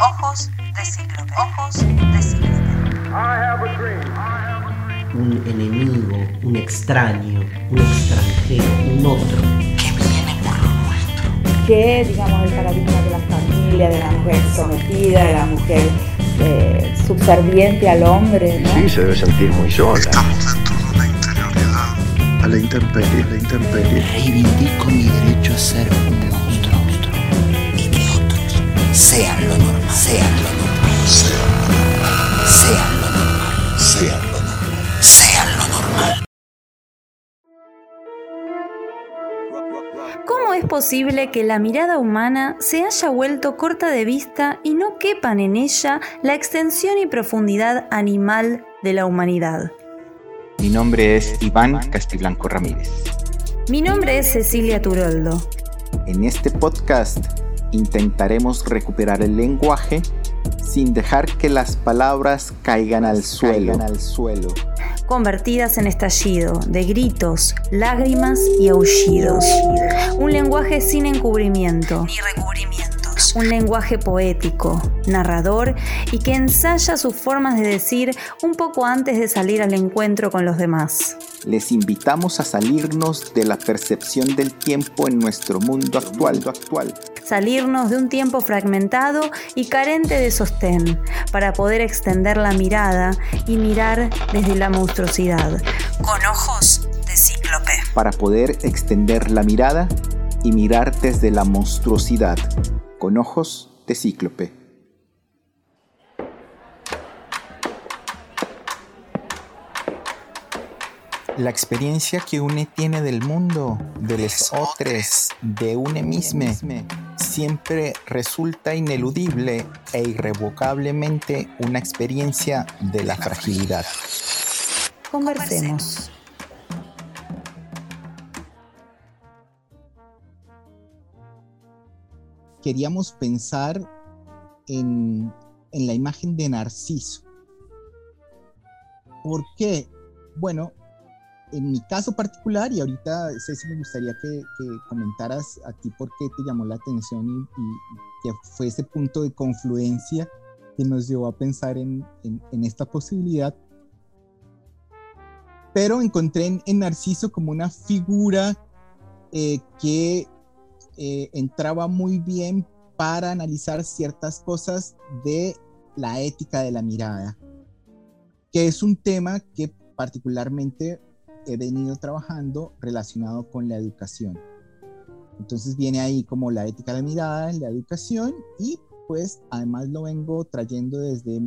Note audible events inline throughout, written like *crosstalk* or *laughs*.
Ojos de cíclope. Ojos de cíclope. un enemigo, un extraño, un extranjero, un otro. que viene por lo nuestro. que, digamos, el paradigma de la familia, de la mujer sometida, de la mujer eh, subserviente al hombre, ¿no? Sí, se debe sentir muy sola. Estamos dentro de una interioridad. A la intemperie, a la intemperie. Reivindico mi derecho a ser un sean lo normal, sean lo normal, sean lo normal, sean lo normal, sean lo normal. ¿Cómo es posible que la mirada humana se haya vuelto corta de vista y no quepan en ella la extensión y profundidad animal de la humanidad? Mi nombre es Iván Castiblanco Ramírez. Mi nombre es Cecilia Turoldo. En este podcast intentaremos recuperar el lenguaje sin dejar que las palabras caigan al suelo. al suelo. convertidas en estallido de gritos, lágrimas y aullidos. Un lenguaje sin encubrimiento, Ni recubrimientos. un lenguaje poético, narrador y que ensaya sus formas de decir un poco antes de salir al encuentro con los demás. Les invitamos a salirnos de la percepción del tiempo en nuestro mundo actual. actual. Salirnos de un tiempo fragmentado y carente de sostén para poder extender la mirada y mirar desde la monstruosidad. Con ojos de cíclope. Para poder extender la mirada y mirar desde la monstruosidad con ojos de cíclope. La experiencia que une tiene del mundo, de los otros, de une mismo, siempre resulta ineludible e irrevocablemente una experiencia de la fragilidad. Conversemos. Queríamos pensar en, en la imagen de Narciso. ¿Por qué? Bueno, en mi caso particular, y ahorita Ceci me gustaría que, comentaras a ti por qué te llamó la atención y, y que fue ese punto de confluencia que nos llevó a pensar en, esta posibilidad. Pero encontré en, en Narciso como una figura eh, que eh, entraba muy bien para analizar ciertas cosas de la ética de la mirada, que es un tema que particularmente he venido trabajando relacionado con la educación. Entonces viene ahí como la ética de la mirada, la educación y pues además lo vengo trayendo desde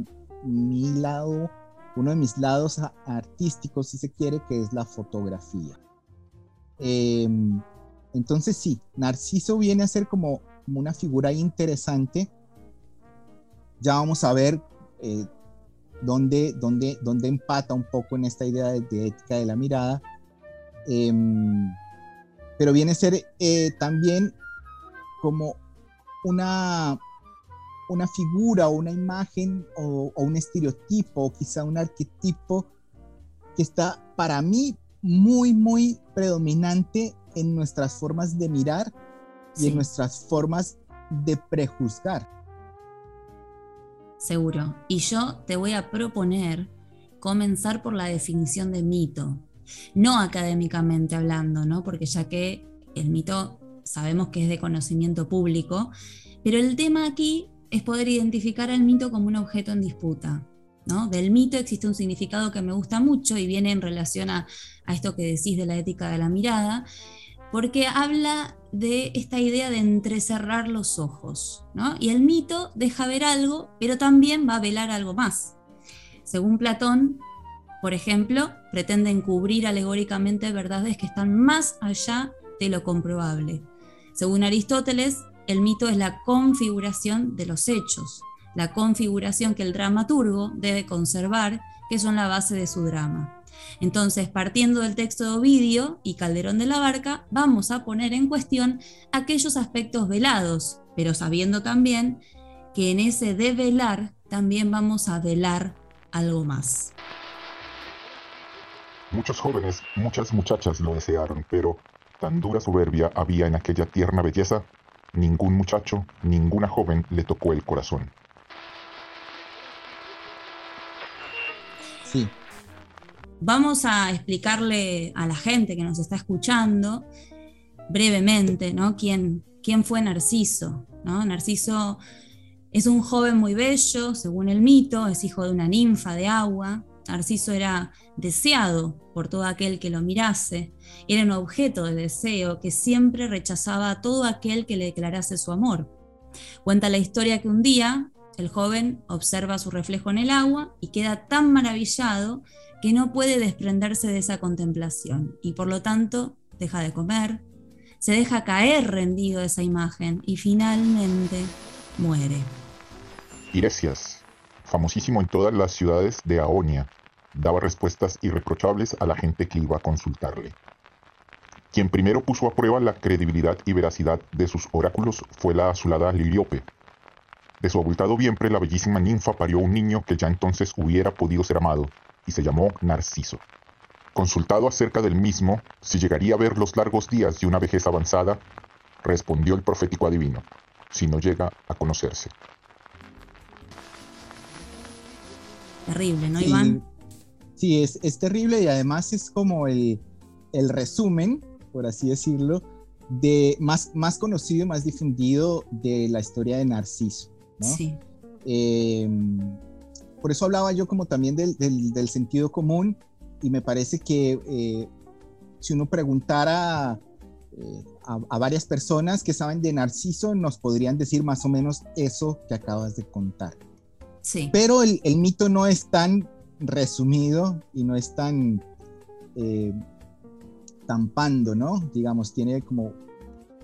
mi lado, uno de mis lados artísticos si se quiere, que es la fotografía. Em, entonces sí, Narciso viene a ser como, como una figura interesante. Ya vamos a ver eh, dónde, dónde, dónde empata un poco en esta idea de, de ética de la mirada. Em, pero viene a ser eh, también como una, una figura o una imagen o, o un estereotipo o quizá un arquetipo que está para mí muy, muy predominante en nuestras formas de mirar y Sí. en nuestras formas de prejuzgar. Seguro. Y yo te voy a proponer comenzar por la definición de mito. No académicamente hablando, ¿no? Porque ya que el mito sabemos que es de conocimiento público, pero el tema aquí es poder identificar al mito como un objeto en disputa. ¿no? Del mito existe un significado que me gusta mucho y viene en relación a, a esto que decís de la ética de la mirada, porque habla de esta idea de entrecerrar los ojos, ¿no? Y el mito deja ver algo, pero también va a velar algo más. Según Platón, por ejemplo, pretende encubrir alegóricamente verdades que están más allá de lo comprobable. Según Aristóteles, el mito es la configuración de los hechos, la configuración que el dramaturgo debe conservar, que son la base de su drama. Entonces, partiendo del texto de Ovidio y Calderón de la Barca, vamos a poner en cuestión aquellos aspectos velados, pero sabiendo también que en ese de velar también vamos a velar algo más. Muchos jóvenes, muchas muchachas lo desearon, pero tan dura soberbia había en aquella tierna belleza, ningún muchacho, ninguna joven le tocó el corazón. Sí, Vamos a explicarle a la gente que nos está escuchando brevemente, ¿no? ¿Quién, quién fue Narciso? ¿no? Narciso es un joven muy bello, según el mito, es hijo de una ninfa de agua. Narciso era deseado por todo aquel que lo mirase, era un objeto de deseo que siempre rechazaba a todo aquel que le declarase su amor. Cuenta la historia que un día el joven observa su reflejo en el agua y queda tan maravillado que no puede desprenderse de esa contemplación y por lo tanto deja de comer, se deja caer rendido de esa imagen y finalmente muere. Iresias, famosísimo en todas las ciudades de Aonia, daba respuestas irreprochables a la gente que iba a consultarle. Quien primero puso a prueba la credibilidad y veracidad de sus oráculos fue la azulada Liliope. De su abultado vientre la bellísima ninfa parió un niño que ya entonces hubiera podido ser amado, y se llamó Narciso. Consultado acerca del mismo, si llegaría a ver los largos días de una vejez avanzada, respondió el profético adivino, si no llega a conocerse. Terrible, ¿no, Sí, Iván? Sí, es, es terrible y además es como el, el resumen, por así decirlo, de más, más conocido y más difundido de la historia de Narciso. ¿no? Sí, Eh, por eso hablaba yo como también del, del- del sentido común y me parece que eh, si uno preguntara eh, a, a varias personas que saben de Narciso, nos podrían decir más o menos eso que acabas de contar. sí. Pero el, el mito no es tan resumido y no es tan eh, tampando, ¿no? Digamos, tiene como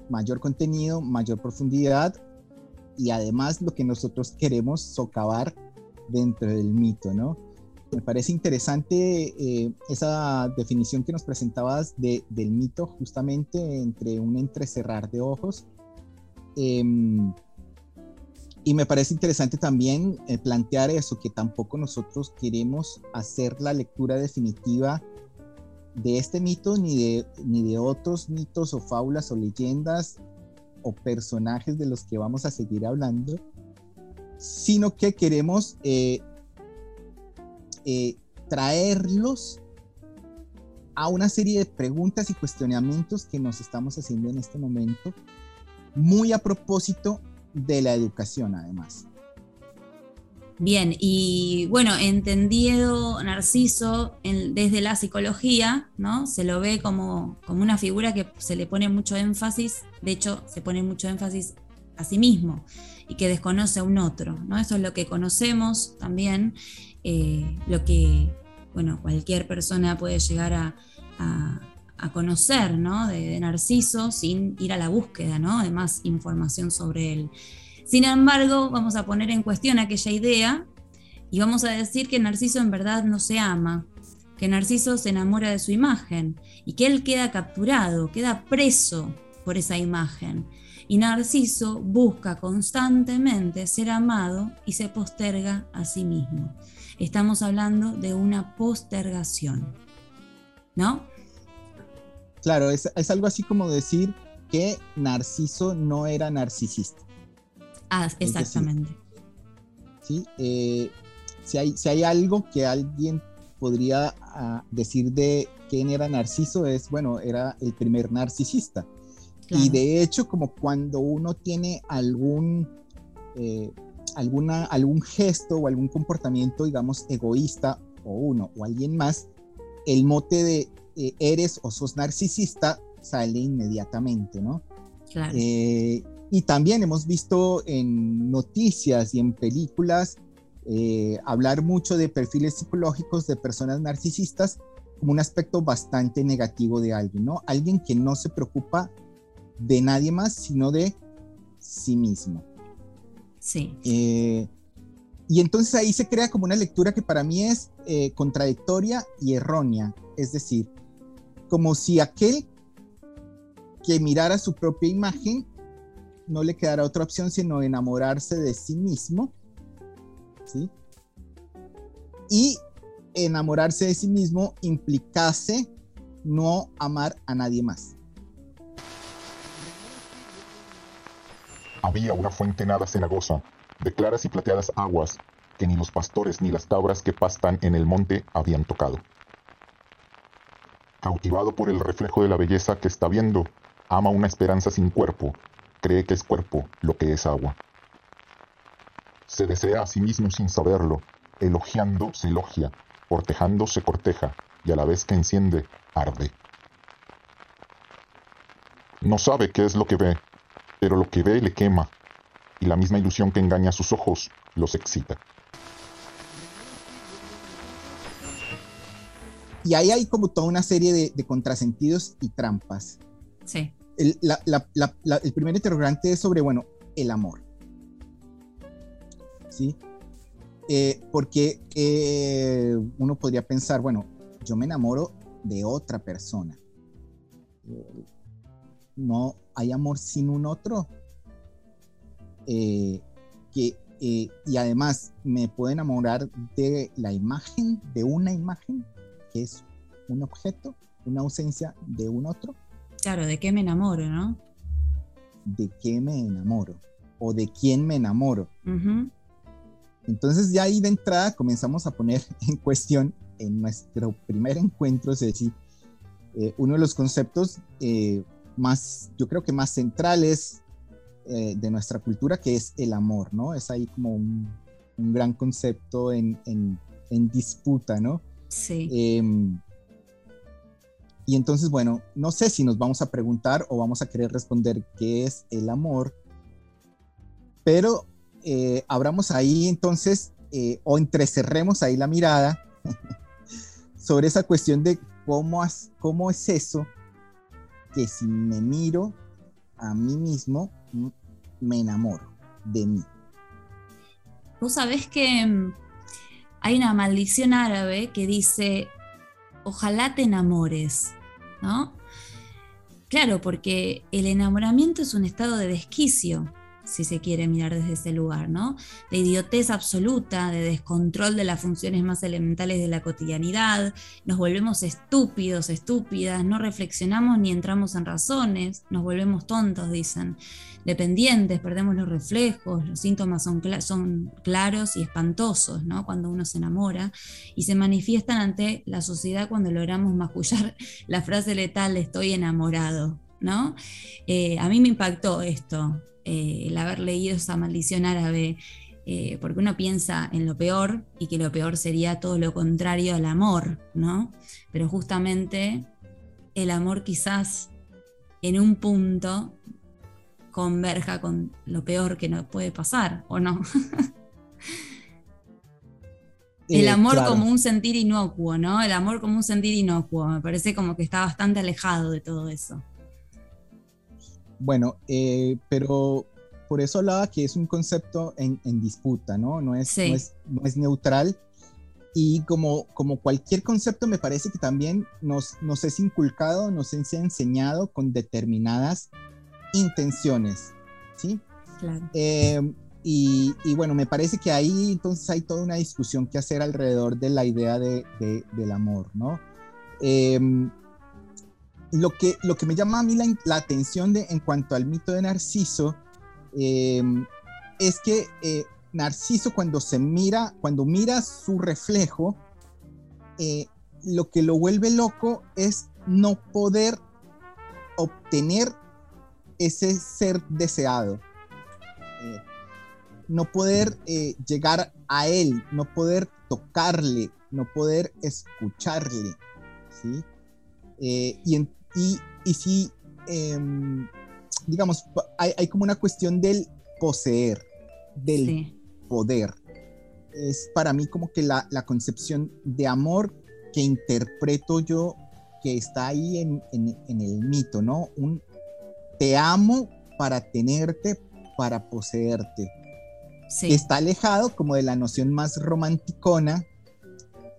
mayor contenido, mayor profundidad y además lo que nosotros queremos socavar dentro del mito, ¿no? Me parece interesante eh, esa definición que nos presentabas de- del mito, justamente entre un entrecerrar de ojos. Em, y me parece interesante también eh, plantear eso, que tampoco nosotros queremos hacer la lectura definitiva de este mito, ni de, ni de otros mitos o fábulas o leyendas o personajes de los que vamos a seguir hablando, sino que queremos eh, eh, traerlos a una serie de preguntas y cuestionamientos que nos estamos haciendo en este momento, muy a propósito de la educación además. Bien, y bueno, entendido Narciso desde la psicología, ¿no? Se lo ve como, como una figura que se le pone mucho énfasis, de hecho, se pone mucho énfasis a sí mismo y que desconoce a un otro, ¿no? Eso es lo que conocemos también, eh, lo que, bueno, cualquier persona puede llegar a, a- conocer, ¿no? De, de Narciso sin ir a la búsqueda, ¿no? De más información sobre él. Sin embargo, vamos a poner en cuestión aquella idea y vamos a decir que Narciso en verdad no se ama, que Narciso se enamora de su imagen y que él queda capturado, queda preso por esa imagen. Y Narciso busca constantemente ser amado y se posterga a sí mismo. Estamos hablando de una postergación. ¿No? Claro, es, es algo así como decir que Narciso no era narcisista. Ah, decir, exactamente. ¿sí? Eh, si, hay, si hay algo que alguien podría ah, decir de quién era Narciso, es, bueno, era el primer narcisista. Claro. Y de hecho, como cuando uno tiene algún, eh, alguna, algún gesto o algún comportamiento, digamos, egoísta, o uno o alguien más, el mote de eh, eres o sos narcisista sale inmediatamente, ¿no? Claro. Eh, y también hemos visto en noticias y en películas eh, hablar mucho de perfiles psicológicos de personas narcisistas como un aspecto bastante negativo de alguien, ¿no? Alguien que no se preocupa de nadie más, sino de sí mismo. sí. Eh, y entonces ahí se crea como una lectura que para mí es eh, contradictoria y errónea. Es decir, como si aquel que mirara su propia imagen no le quedara otra opción sino enamorarse de sí mismo. ¿sí? Y enamorarse de sí mismo implicase no amar a nadie más. Había una fuente nada cenagosa, de claras y plateadas aguas, que ni los pastores ni las cabras que pastan en el monte habían tocado. Cautivado por el reflejo de la belleza que está viendo, ama una esperanza sin cuerpo, cree que es cuerpo lo que es agua. Se desea a sí mismo sin saberlo, elogiando se elogia, cortejando se corteja, y a la vez que enciende, arde. No sabe qué es lo que ve, pero lo que ve le quema, y la misma ilusión que engaña sus ojos los excita. Y ahí hay como toda una serie de, de contrasentidos y trampas. Sí. El, la- la- la- la- el primer interrogante es sobre, bueno, el amor. ¿Sí? Eh, porque eh, uno podría pensar, bueno, yo me enamoro de otra persona. Eh, no hay amor sin un otro. Eh, que, eh, y además me puedo enamorar de la imagen, de una imagen, que es un objeto, una ausencia de un otro. Claro, ¿de qué me enamoro, no? ¿De qué me enamoro? ¿O de quién me enamoro? Entonces ya ahí de entrada comenzamos a poner *laughs* en cuestión en nuestro primer encuentro, Ceci, eh, uno de los conceptos eh, más, yo creo que más centrales eh, de nuestra cultura, que es el amor, ¿no? Es ahí como un, un gran concepto en, en- en disputa, ¿no? Sí. Em, y entonces, bueno, no sé si nos vamos a preguntar o vamos a querer responder qué es el amor, pero eh, abramos ahí entonces eh, o entrecerremos ahí la mirada *laughs* sobre esa cuestión de cómo, as- cómo es eso que si me miro a mí mismo, me enamoro de mí. Vos sabés que mm, hay una maldición árabe que dice, ojalá te enamores, ¿no? Claro, porque el enamoramiento es un estado de desquicio, si se quiere mirar desde ese lugar, ¿no? De idiotez absoluta, de descontrol de las funciones más elementales de la cotidianidad, nos volvemos estúpidos, estúpidas, no reflexionamos ni entramos en razones, nos volvemos tontos, dicen dependientes, perdemos los reflejos, los síntomas son, son claros y espantosos, ¿no? Cuando uno se enamora y se manifiestan ante la sociedad cuando logramos mascullar la frase letal estoy enamorado, ¿no? Eh, a mí me impactó esto, eh, el haber leído esa maldición árabe, eh, porque uno piensa en lo peor y que lo peor sería todo lo contrario al amor, ¿no? Pero justamente el amor quizás en un punto converja con lo peor que nos puede pasar, ¿o no? *laughs* El Eh, amor claro. como un sentir inocuo, ¿no? El amor como un sentir inocuo. Me parece como que está bastante alejado de todo eso. Bueno, eh, pero por eso hablaba que es un concepto en, en disputa, ¿no? No es, Sí. no es, no es neutral. Y como, como cualquier concepto, me parece que también nos, nos es inculcado, nos es enseñado con determinadas intenciones, ¿sí? Claro. Eh, y, y bueno, me parece que ahí entonces hay toda una discusión que hacer alrededor de la idea de, de- del amor, ¿no? Eh, lo, que, lo que me llama a mí la, la atención de, en cuanto al mito de Narciso eh, es que eh, Narciso cuando se mira, cuando mira su reflejo, eh, lo que lo vuelve loco es no poder obtener ese ser deseado. No poder llegar a él, no poder tocarle, no poder escucharle, ¿sí? Eh, y, en- y, y si, em, digamos, hay, hay como una cuestión del poseer, del Sí. poder. Es para mí como que la, la concepción de amor que interpreto yo que está ahí en, en- en el mito, ¿no? Un te amo para tenerte, para poseerte. Sí. Está alejado como de la noción más romanticona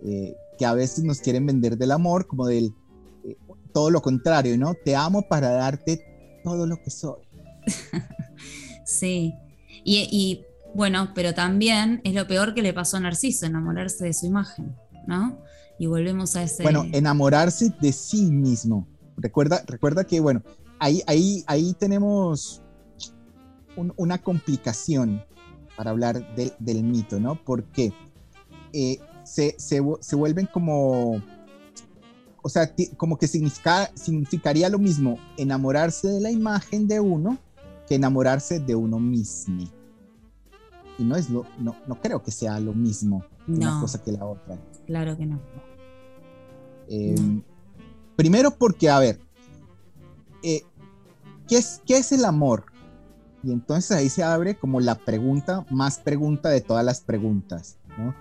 eh, que a veces nos quieren vender del amor, como del eh, todo lo contrario, ¿no? Te amo para darte todo lo que soy. *laughs* Sí. Y, y, bueno, pero también es lo peor que le pasó a Narciso, enamorarse de su imagen, ¿no? Y volvemos a ese. Bueno, enamorarse de sí mismo. Recuerda, recuerda que, bueno, ahí, ahí, ahí tenemos un- una complicación, para hablar del, del mito, ¿no? Porque eh, se, se, se vuelven como o sea, como que significa, significaría lo mismo enamorarse de la imagen de uno que enamorarse de uno mismo. Y no es lo, no, no creo que sea lo mismo una cosa que la otra. Claro que no. Eh, primero porque, a ver, eh, ¿qué, es, ¿qué es el amor? Y entonces ahí se abre como la pregunta, más pregunta de todas las preguntas, ¿no?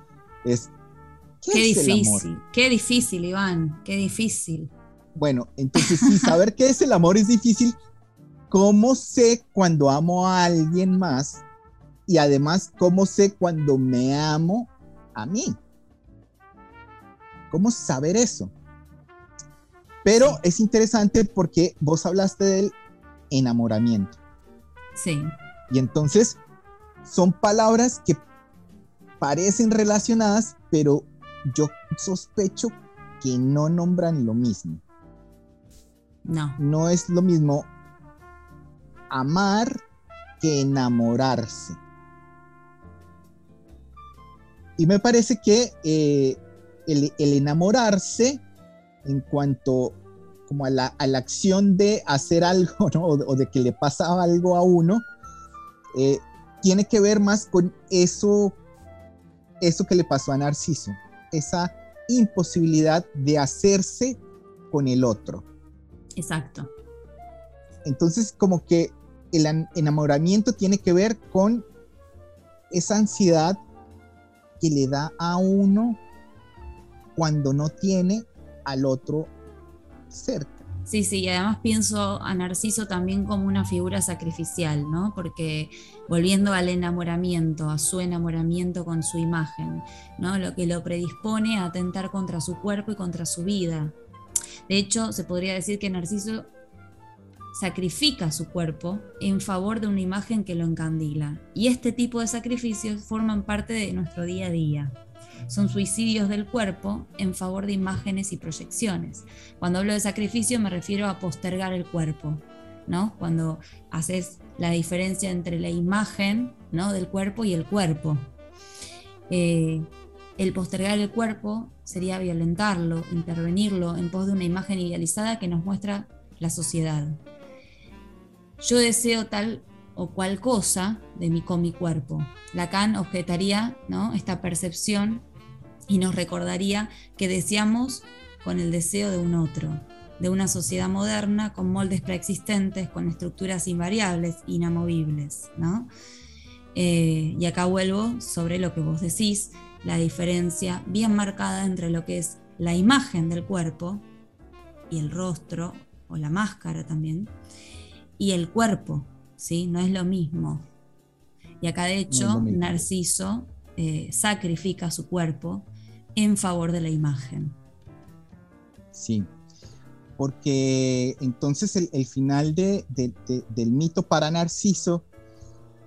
Es, Qué, difícil, qué difícil, Iván, qué difícil. Bueno, entonces si saber qué es el amor es difícil, ¿cómo sé cuando amo a alguien más? Y además, ¿cómo sé cuando me amo a mí? ¿Cómo saber eso? Pero es interesante porque vos hablaste del enamoramiento. Sí. Y entonces son palabras que parecen relacionadas, pero yo sospecho que no nombran lo mismo. No. No es lo mismo amar que enamorarse. Y me parece que eh, el, enamorarse en cuanto como a la, acción de hacer algo *laughs* o, de que le pasa algo a uno, eh, tiene que ver más con eso, eso que le pasó a Narciso esa imposibilidad de hacerse con el otro. Exacto. Entonces, como que el enamoramiento tiene que ver con esa ansiedad que le da a uno cuando no tiene al otro cerca. Sí, sí, y además pienso a Narciso también como una figura sacrificial, ¿no? Porque volviendo al enamoramiento, a su enamoramiento con su imagen, ¿no? Lo que lo predispone a atentar contra su cuerpo y contra su vida. De hecho, se podría decir que Narciso sacrifica su cuerpo en favor de una imagen que lo encandila. Y este tipo de sacrificios forman parte de nuestro día a día son suicidios del cuerpo en favor de imágenes y proyecciones. Cuando hablo de sacrificio me refiero a postergar el cuerpo, ¿no? Cuando haces la diferencia entre la imagen ¿no? del cuerpo y el cuerpo. Eh, el postergar el cuerpo sería violentarlo, intervenirlo en pos de una imagen idealizada que nos muestra la sociedad. Yo deseo tal o cual cosa de mi, con mi cuerpo. Lacan objetaría ¿no? esta percepción y nos recordaría que deseamos con el deseo de un otro, de una sociedad moderna con moldes preexistentes, con estructuras invariables, inamovibles. ¿no? Eh, y acá vuelvo sobre lo que vos decís, la diferencia bien marcada entre lo que es la imagen del cuerpo y el rostro, o la máscara también, y el cuerpo, ¿sí? No es lo mismo. Y acá de hecho Narciso eh, sacrifica su cuerpo en favor de la imagen. Sí, porque entonces el, final de, del mito para Narciso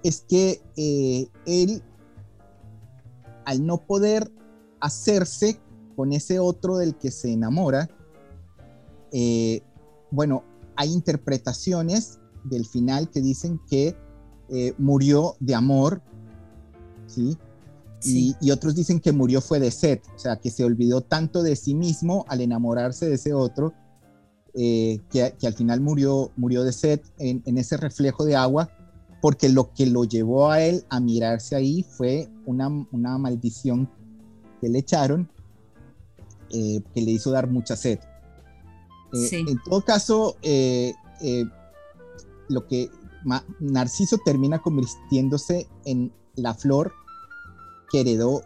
es que eh, él, al no poder hacerse con ese otro del que se enamora, eh, bueno, hay interpretaciones del final que dicen que eh, murió de amor, ¿sí? Y, otros dicen que murió fue de sed, o sea, que se olvidó tanto de sí mismo al enamorarse de ese otro, eh, que, al final murió, murió de sed en, ese reflejo de agua, porque lo que lo llevó a él a mirarse ahí fue una, una maldición que le echaron, eh, que le hizo dar mucha sed. Eh, en todo caso, lo que Narciso termina convirtiéndose en la flor que heredó,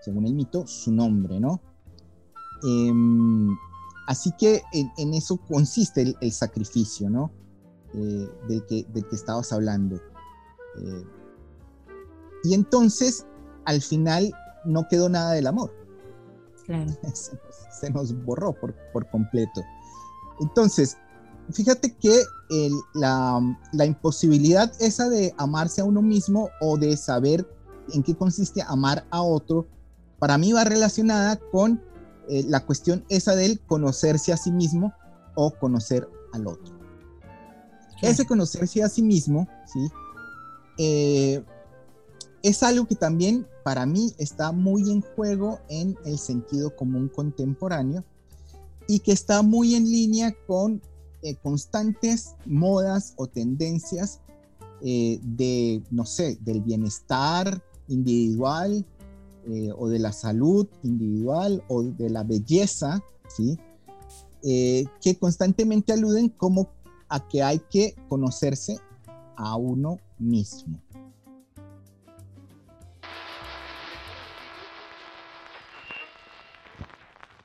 según el mito, su nombre, ¿no? Em, así que en, eso consiste el, sacrificio, ¿no? Eh, del, que, del que estabas hablando. Eh, y entonces, al final, no quedó nada del amor. Claro. *laughs* Se, nos borró por, por, completo. Entonces, fíjate que la, la, imposibilidad esa de amarse a uno mismo o de saber en qué consiste amar a otro, para mí va relacionada con eh, la cuestión esa del conocerse a sí mismo o conocer al otro. Ese conocerse a sí mismo, ¿sí? Eh, es algo que también para mí está muy en juego en el sentido común contemporáneo y que está muy en línea con eh, constantes modas o tendencias eh, de, no sé, del bienestar individual eh, o de la salud individual o de la belleza, ¿sí? que constantemente aluden como a que hay que conocerse a uno mismo.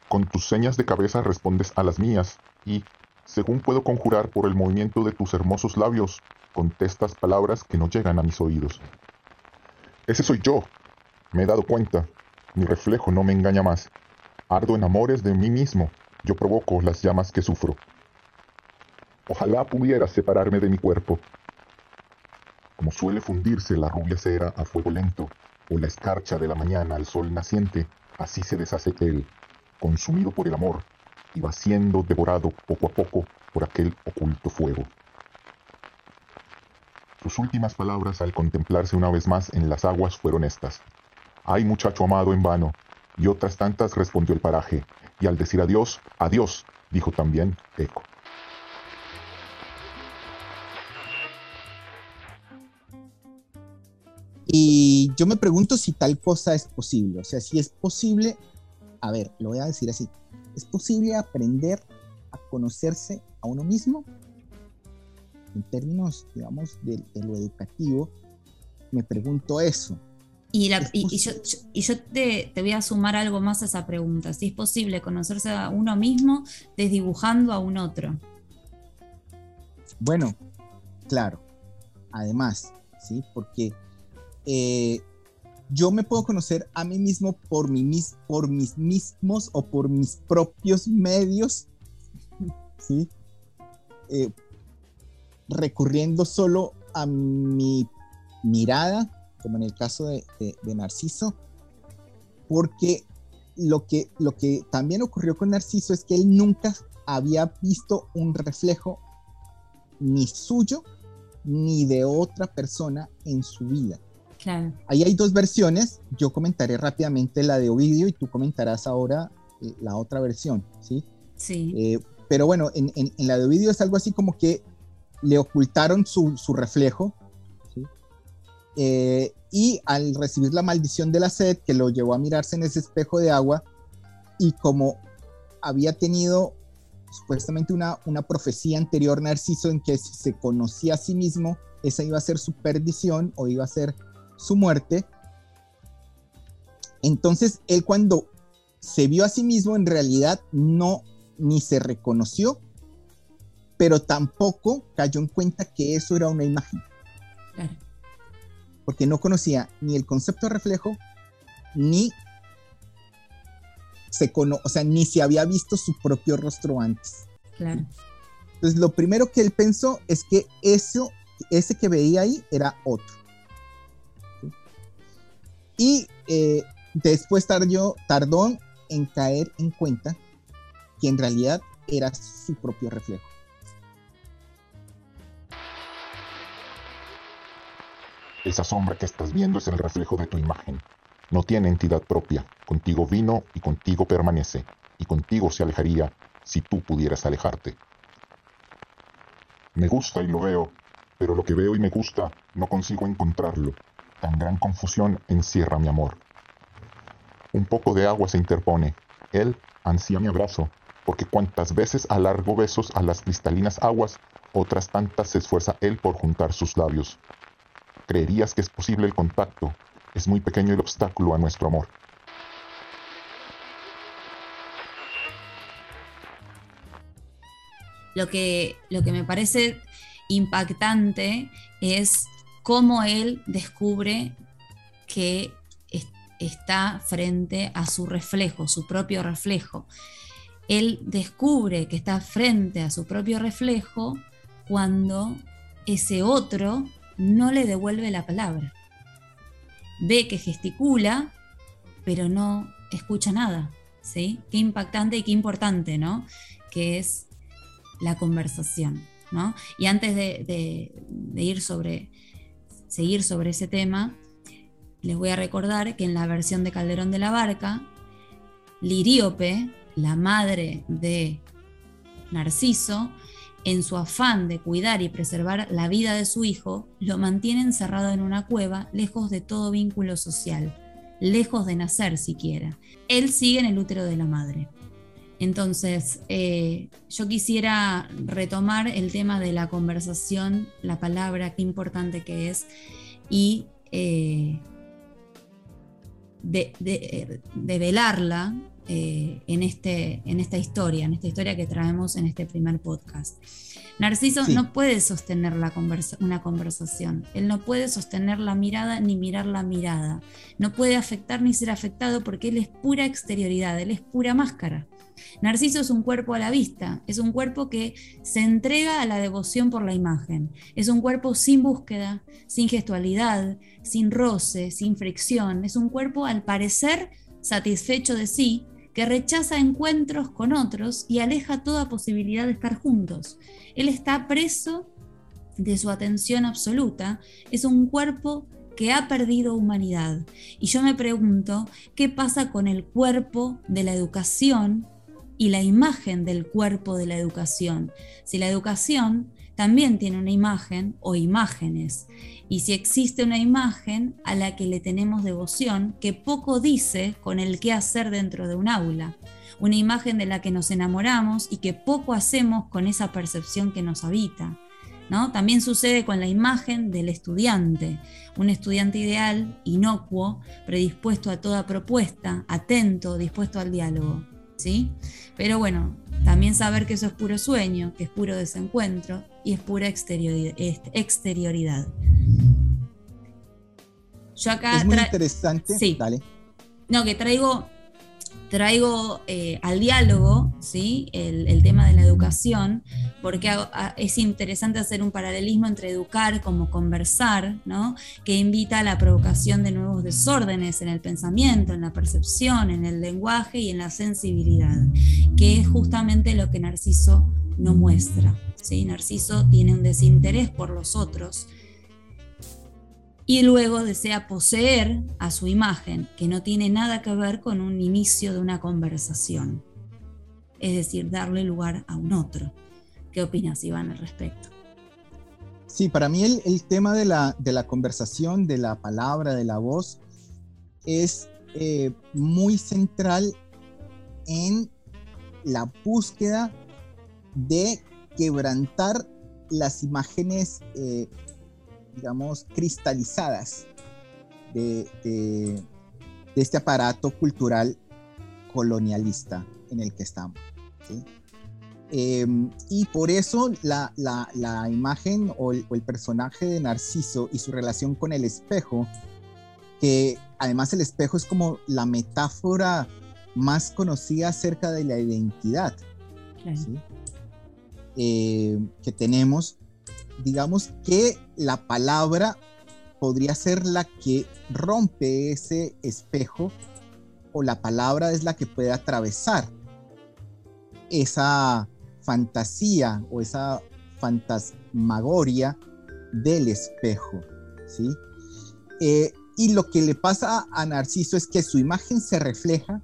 Con tus señas de cabeza respondes a las mías y, según puedo conjurar por el movimiento de tus hermosos labios, contestas palabras que no llegan a mis oídos. Ese soy yo. Me he dado cuenta. Mi reflejo no me engaña más. Ardo en amores de mí mismo. Yo provoco las llamas que sufro. Ojalá pudiera separarme de mi cuerpo. Como suele fundirse la rubia cera a fuego lento, o la escarcha de la mañana al sol naciente, así se deshace él, consumido por el amor, va siendo devorado poco a poco por aquel oculto fuego. Sus últimas palabras al contemplarse una vez más en las aguas fueron estas. Ay muchacho amado en vano, y otras tantas respondió el paraje, y al decir adiós, adiós, dijo también Eco. Y yo me pregunto si tal cosa es posible, o sea, si es posible a ver, lo voy a decir así, ¿es posible aprender a conocerse a uno mismo? En términos, digamos, de, lo educativo, me pregunto eso. Y, yo, te, te, voy a sumar algo más a esa pregunta, si es posible conocerse a uno mismo desdibujando a un otro. Bueno, claro, además, ¿sí? Porque eh, yo me puedo conocer a mí mismo por, por mis mismos o por mis propios medios, *laughs* ¿sí? Eh, recurriendo solo a mi mirada, como en el caso de, Narciso, porque lo que, lo que también ocurrió con Narciso es que él nunca había visto un reflejo ni suyo ni de otra persona en su vida. Ahí hay dos versiones. Yo comentaré rápidamente la de Ovidio y tú comentarás ahora eh, la otra versión, ¿sí? Sí. Eh, pero bueno, en, la de Ovidio es algo así como que le ocultaron su, reflejo, ¿sí? Eh, y al recibir la maldición de la sed, que lo llevó a mirarse en ese espejo de agua, y como había tenido supuestamente una, una profecía anterior Narciso en que si se conocía a sí mismo, esa iba a ser su perdición o iba a ser su muerte, entonces él cuando se vio a sí mismo en realidad no ni se reconoció, pero tampoco cayó en cuenta que eso era una imagen. Porque no conocía ni el concepto de reflejo, ni se cono o sea, ni se había visto su propio rostro antes. Entonces, lo primero que él pensó es que eso, ese que veía ahí era otro. Y eh, después tardó, tardó en caer en cuenta que en realidad era su propio reflejo. Esa sombra que estás viendo es el reflejo de tu imagen. No tiene entidad propia. Contigo vino y contigo permanece. Y contigo se alejaría si tú pudieras alejarte. Me gusta y lo veo, pero lo que veo y me gusta no consigo encontrarlo tan gran confusión encierra mi amor. Un poco de agua se interpone. Él ansía mi abrazo, porque cuantas veces alargo besos a las cristalinas aguas, otras tantas se esfuerza él por juntar sus labios. Creerías que es posible el contacto, es muy pequeño el obstáculo a nuestro amor. Lo que, lo que me parece impactante es cómo él descubre que está frente a su reflejo, su propio reflejo. Él descubre que está frente a su propio reflejo cuando ese otro no le devuelve la palabra. Ve que gesticula, pero no escucha nada. ¿sí? Qué impactante y qué importante, ¿no? Que es la conversación. ¿no? Y antes de ir sobre seguir sobre ese tema, les voy a recordar que en la versión de Calderón de la Barca, Liríope, la madre de Narciso, en su afán de cuidar y preservar la vida de su hijo, lo mantiene encerrado en una cueva, lejos de todo vínculo social, lejos de nacer siquiera. Él sigue en el útero de la madre. Entonces, eh, yo quisiera retomar el tema de la conversación, la palabra, qué importante que es, y eh, de, velarla eh, en, este, en esta historia, en esta historia que traemos en este primer podcast. Narciso no puede sostener la una conversación, él no puede sostener la mirada ni mirar la mirada, no puede afectar ni ser afectado porque él es pura exterioridad, él es pura máscara. Narciso es un cuerpo a la vista, es un cuerpo que se entrega a la devoción por la imagen, es un cuerpo sin búsqueda, sin gestualidad, sin roce, sin fricción, es un cuerpo al parecer satisfecho de sí, que rechaza encuentros con otros y aleja toda posibilidad de estar juntos. Él está preso de su atención absoluta, es un cuerpo que ha perdido humanidad. Y yo me pregunto, ¿qué pasa con el cuerpo de la educación y la imagen del cuerpo de la educación. Si la educación también tiene una imagen o imágenes, y si existe una imagen a la que le tenemos devoción, que poco dice con el qué hacer dentro de un aula, una imagen de la que nos enamoramos y que poco hacemos con esa percepción que nos habita. ¿no? También sucede con la imagen del estudiante, un estudiante ideal, inocuo, predispuesto a toda propuesta, atento, dispuesto al diálogo. ¿sí? Pero bueno, también saber que eso es puro sueño, que es puro desencuentro y es pura exterioridad. Yo acá es muy interesante. Sí. No, que traigo traigo eh, al diálogo ¿sí? El, tema de la educación, porque es interesante hacer un paralelismo entre educar como conversar, que invita a la provocación de nuevos desórdenes en el pensamiento, en la percepción, en el lenguaje y en la sensibilidad, que es justamente lo que Narciso no muestra. ¿sí? Narciso tiene un desinterés por los otros y luego desea poseer a su imagen, que no tiene nada que ver con un inicio de una conversación. Es decir, darle lugar a un otro. ¿Qué opinas, Iván, al respecto? Sí, para mí el, tema de la, de la, conversación, de la palabra, de la voz, es eh, muy central en la búsqueda de quebrantar las imágenes eh, digamos, cristalizadas de, este aparato cultural colonialista en el que estamos. Em, y por eso la, imagen o el, personaje de Narciso y su relación con el espejo, que además el espejo es como la metáfora más conocida acerca de la identidad eh, que tenemos, digamos que la palabra podría ser la que rompe ese espejo o la palabra es la que puede atravesar esa fantasía o esa fantasmagoria del espejo, ¿sí? Eh, y lo que le pasa a Narciso es que su imagen se refleja,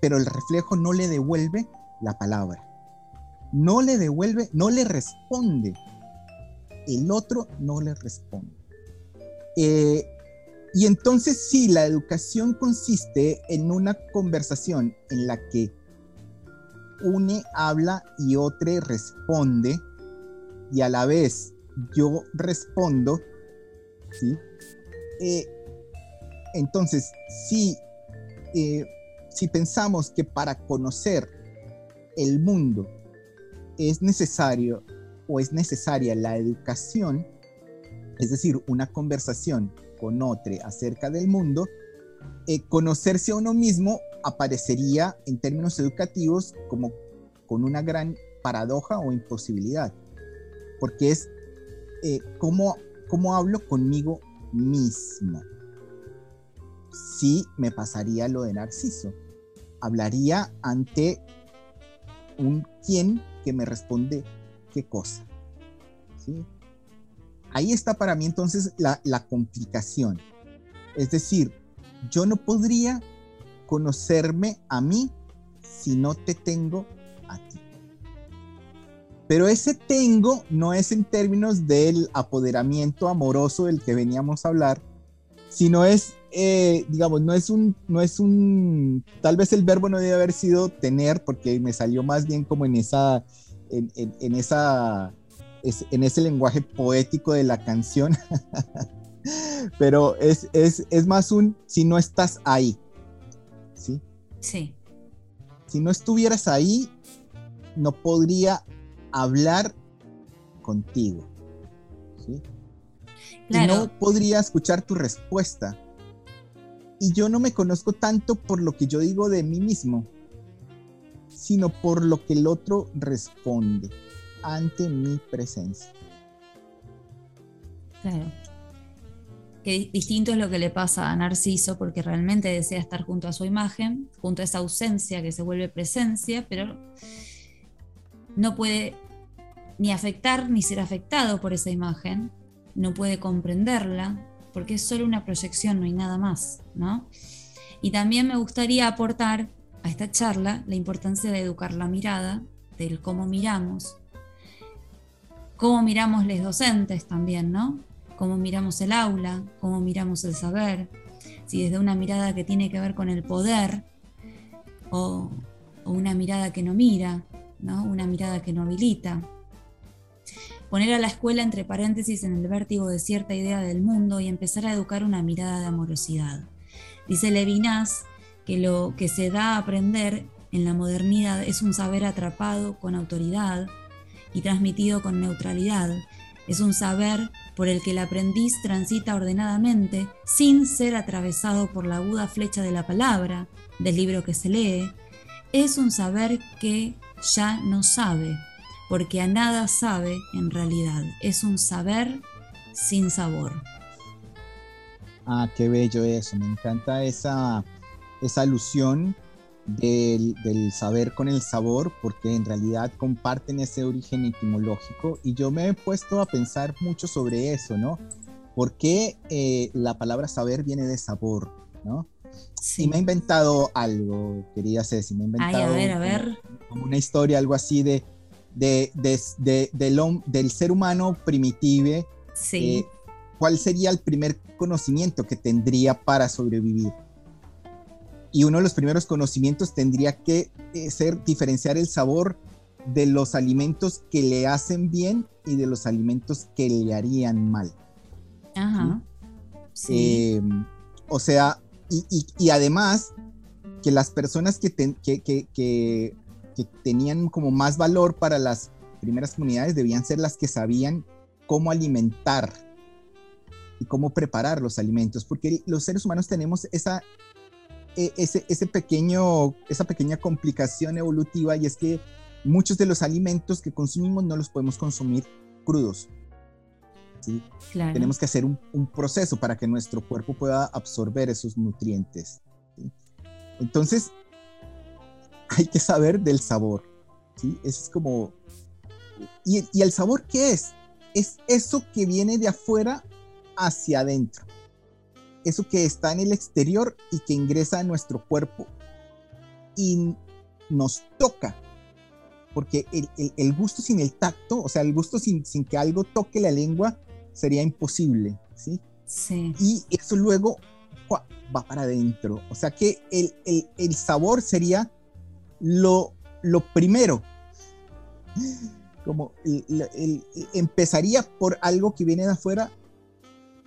pero el reflejo no le devuelve la palabra. No le devuelve, no le responde el otro no le responde. Eh, y entonces sí, la educación consiste en una conversación en la que une habla y otro responde y a la vez yo respondo, ¿sí? Eh, entonces, si, eh, si pensamos que para conocer el mundo es necesario o es necesaria la educación, es decir, una conversación con otro acerca del mundo, eh, conocerse a uno mismo aparecería en términos educativos como con una gran paradoja o imposibilidad, porque es eh, cómo, cómo hablo conmigo mismo. Si me pasaría lo de Narciso, hablaría ante un quien que me responde qué cosa. Ahí está para mí entonces la, complicación. Es decir, yo no podría conocerme a mí si no te tengo a ti. Pero ese tengo no es en términos del apoderamiento amoroso del que veníamos a hablar, sino es, eh, digamos, no es un, no es un, tal vez el verbo no debe haber sido tener, porque me salió más bien como en esa, en, esa, es, en ese lenguaje poético de la canción, *laughs* pero es, es, es más un, si no estás ahí, ¿sí? Sí. Si no estuvieras ahí, no podría hablar contigo. ¿sí? Claro. Y no podría escuchar tu respuesta. Y yo no me conozco tanto por lo que yo digo de mí mismo, sino por lo que el otro responde ante mi presencia. Claro. Que distinto es lo que le pasa a Narciso, porque realmente desea estar junto a su imagen, junto a esa ausencia que se vuelve presencia, pero no puede ni afectar ni ser afectado por esa imagen, no puede comprenderla, porque es solo una proyección, no hay nada más, ¿no? Y también me gustaría aportar a esta charla la importancia de educar la mirada, del cómo miramos, cómo miramos los docentes también, ¿no? Cómo miramos el aula, cómo miramos el saber, si desde una mirada que tiene que ver con el poder o, una mirada que no mira, ¿no? Una mirada que no habilita. Poner a la escuela entre paréntesis en el vértigo de cierta idea del mundo y empezar a educar una mirada de amorosidad. Dice Levinas que lo que se da a aprender en la modernidad es un saber atrapado con autoridad y transmitido con neutralidad. Es un saber por el que el aprendiz transita ordenadamente sin ser atravesado por la aguda flecha de la palabra, del libro que se lee. Es un saber que ya no sabe, porque a nada sabe en realidad. Es un saber sin sabor. Ah, qué bello eso. Me encanta esa, esa alusión del, del, saber con el sabor, porque en realidad comparten ese origen etimológico. Y yo me he puesto a pensar mucho sobre eso, ¿no? ¿Por qué eh, la palabra saber viene de sabor, ¿no? Sí. Y me he inventado algo, querida Ceci, me he inventado Ay, a ver, a ver. Como, como una historia, algo así de, de, de, de del, del, ser humano primitive. Sí. Eh, ¿Cuál sería el primer conocimiento que tendría para sobrevivir? Y uno de los primeros conocimientos tendría que eh, ser diferenciar el sabor de los alimentos que le hacen bien y de los alimentos que le harían mal. Ajá. ¿Sí? Eh, o sea, y, y, y, además que las personas que, ten, que, que, que, tenían como más valor para las primeras comunidades debían ser las que sabían cómo alimentar y cómo preparar los alimentos, porque los seres humanos tenemos esa ese, ese pequeño, esa pequeña complicación evolutiva y es que muchos de los alimentos que consumimos no los podemos consumir crudos. ¿sí? Claro. Tenemos que hacer un, un, proceso para que nuestro cuerpo pueda absorber esos nutrientes. ¿sí? Entonces, hay que saber del sabor. ¿sí? Es como... ¿Y, ¿Y el sabor qué es? Es eso que viene de afuera hacia adentro eso que está en el exterior y que ingresa a nuestro cuerpo y nos toca. Porque el, el, el gusto sin el tacto, o sea, el gusto sin, sin, que algo toque la lengua, sería imposible, ¿sí? Sí. Y eso luego va para adentro. O sea que el, el, el sabor sería lo, lo primero. Como empezaría por algo que viene de afuera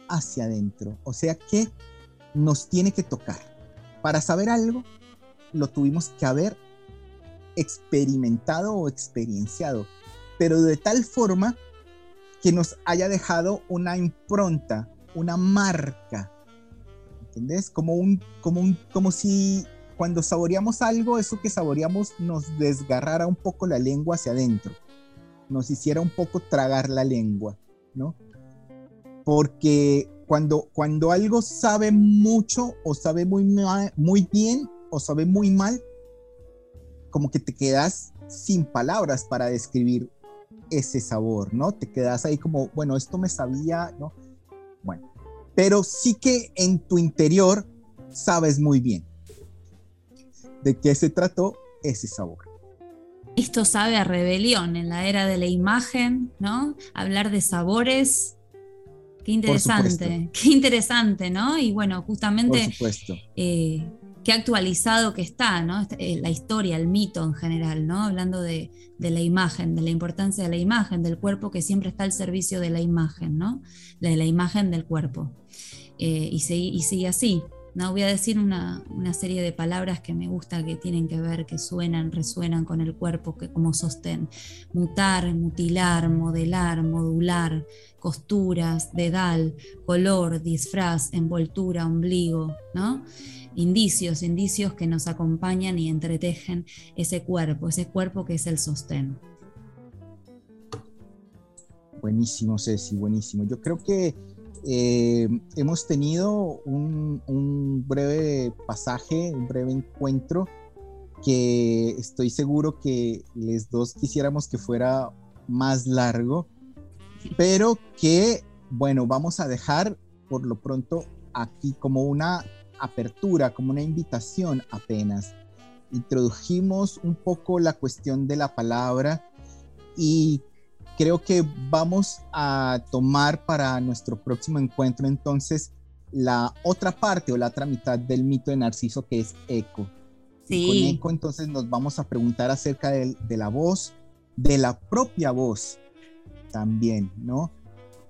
hacia adentro. O sea que nos tiene que tocar. Para saber algo, lo tuvimos que haber experimentado o experienciado, pero de tal forma que nos haya dejado una impronta, una marca. ¿Entendés? Como un, como un, como si cuando saboreamos algo, eso que saboreamos nos desgarrara un poco la lengua hacia adentro, nos hiciera un poco tragar la lengua, ¿no? Porque cuando, cuando algo sabe mucho o sabe muy, muy bien o sabe muy mal, como que te quedas sin palabras para describir ese sabor, ¿no? Te quedas ahí como, bueno, esto me sabía, ¿no? Bueno, pero sí que en tu interior sabes muy bien de qué se trató ese sabor. Esto sabe a rebelión en la era de la imagen, ¿no? Hablar de sabores. Qué interesante, qué interesante, ¿no? Y bueno, justamente eh, qué actualizado que está, ¿no? Este, eh, la historia, el mito en general, ¿no? Hablando de, de la imagen, de la importancia de la imagen, del cuerpo que siempre está al servicio de la imagen, ¿no? De la imagen del cuerpo. Eh, y, sigue, y sigue así. No, voy a decir una, serie de palabras que me gusta, que tienen que ver, que suenan, resuenan con el cuerpo, que como sostén. Mutar, mutilar, modelar, modular, costuras, dedal, color, disfraz, envoltura, ombligo, ¿no? Indicios, indicios que nos acompañan y entretejen ese cuerpo, ese cuerpo que es el sostén. Buenísimo, Ceci, buenísimo. Yo creo que eh, hemos tenido un, un, breve pasaje, un breve encuentro que estoy seguro que les dos quisiéramos que fuera más largo, pero que, bueno, vamos a dejar por lo pronto aquí como una apertura, como una invitación apenas. Introdujimos un poco la cuestión de la palabra y creo que vamos a tomar para nuestro próximo encuentro entonces la otra parte o la otra mitad del mito de Narciso que es eco. Sí. Y con eco entonces nos vamos a preguntar acerca de, de, la voz, de la propia voz también, ¿no?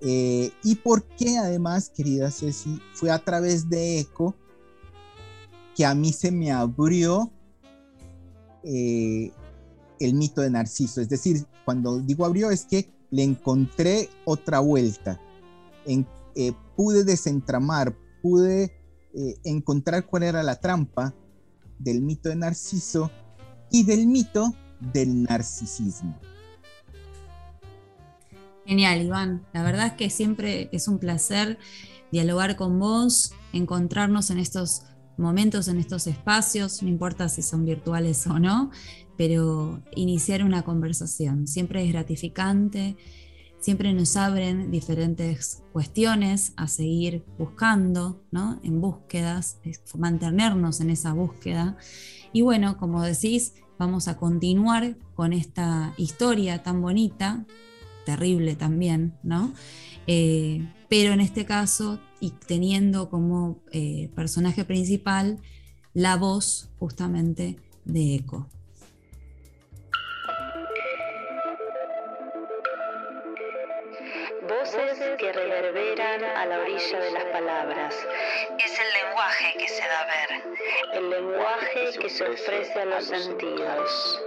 Eh, y por qué además, querida Ceci, fue a través de eco que a mí se me abrió eh, el mito de Narciso. Es decir, cuando digo abrió es que le encontré otra vuelta. Eh, pude desentramar, pude eh, encontrar cuál era la trampa del mito de Narciso y del mito del narcisismo. Genial, Iván. La verdad es que siempre es un placer dialogar con vos, encontrarnos en estos momentos, en estos espacios, no importa si son virtuales o no, pero iniciar una conversación siempre es gratificante, siempre nos abren diferentes cuestiones a seguir buscando, ¿no? En búsquedas, mantenernos en esa búsqueda. Y bueno, como decís, vamos a continuar con esta historia tan bonita, terrible también, ¿no? Eh, pero en este caso, y teniendo como eh, personaje principal la voz justamente de Eco. Voces que reverberan a la orilla de las palabras. Es el lenguaje que se da a ver. El lenguaje que se ofrece a los sentidos.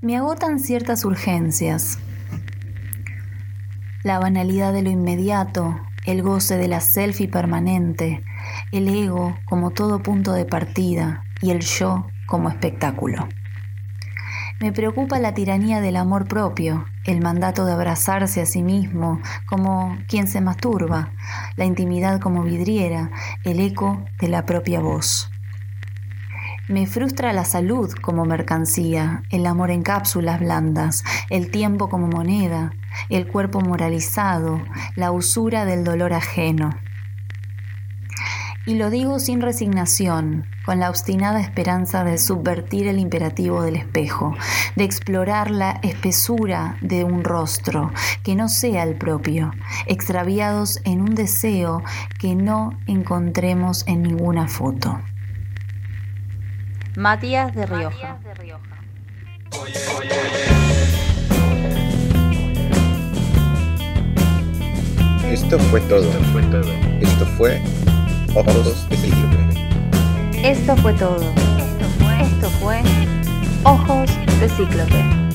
Me agotan ciertas urgencias. La banalidad de lo inmediato, el goce de la selfie permanente, el ego como todo punto de partida y el yo como espectáculo. Me preocupa la tiranía del amor propio, el mandato de abrazarse a sí mismo como quien se masturba, la intimidad como vidriera, el eco de la propia voz. Me frustra la salud como mercancía, el amor en cápsulas blandas, el tiempo como moneda, el cuerpo moralizado, la usura del dolor ajeno. Y lo digo sin resignación, con la obstinada esperanza de subvertir el imperativo del espejo, de explorar la espesura de un rostro que no sea el propio, extraviados en un deseo que no encontremos en ninguna foto. Matías de Rioja. Esto fue todo. Esto fue Ojos de Cíclope. Esto fue todo. Esto fue Ojos de Cíclope.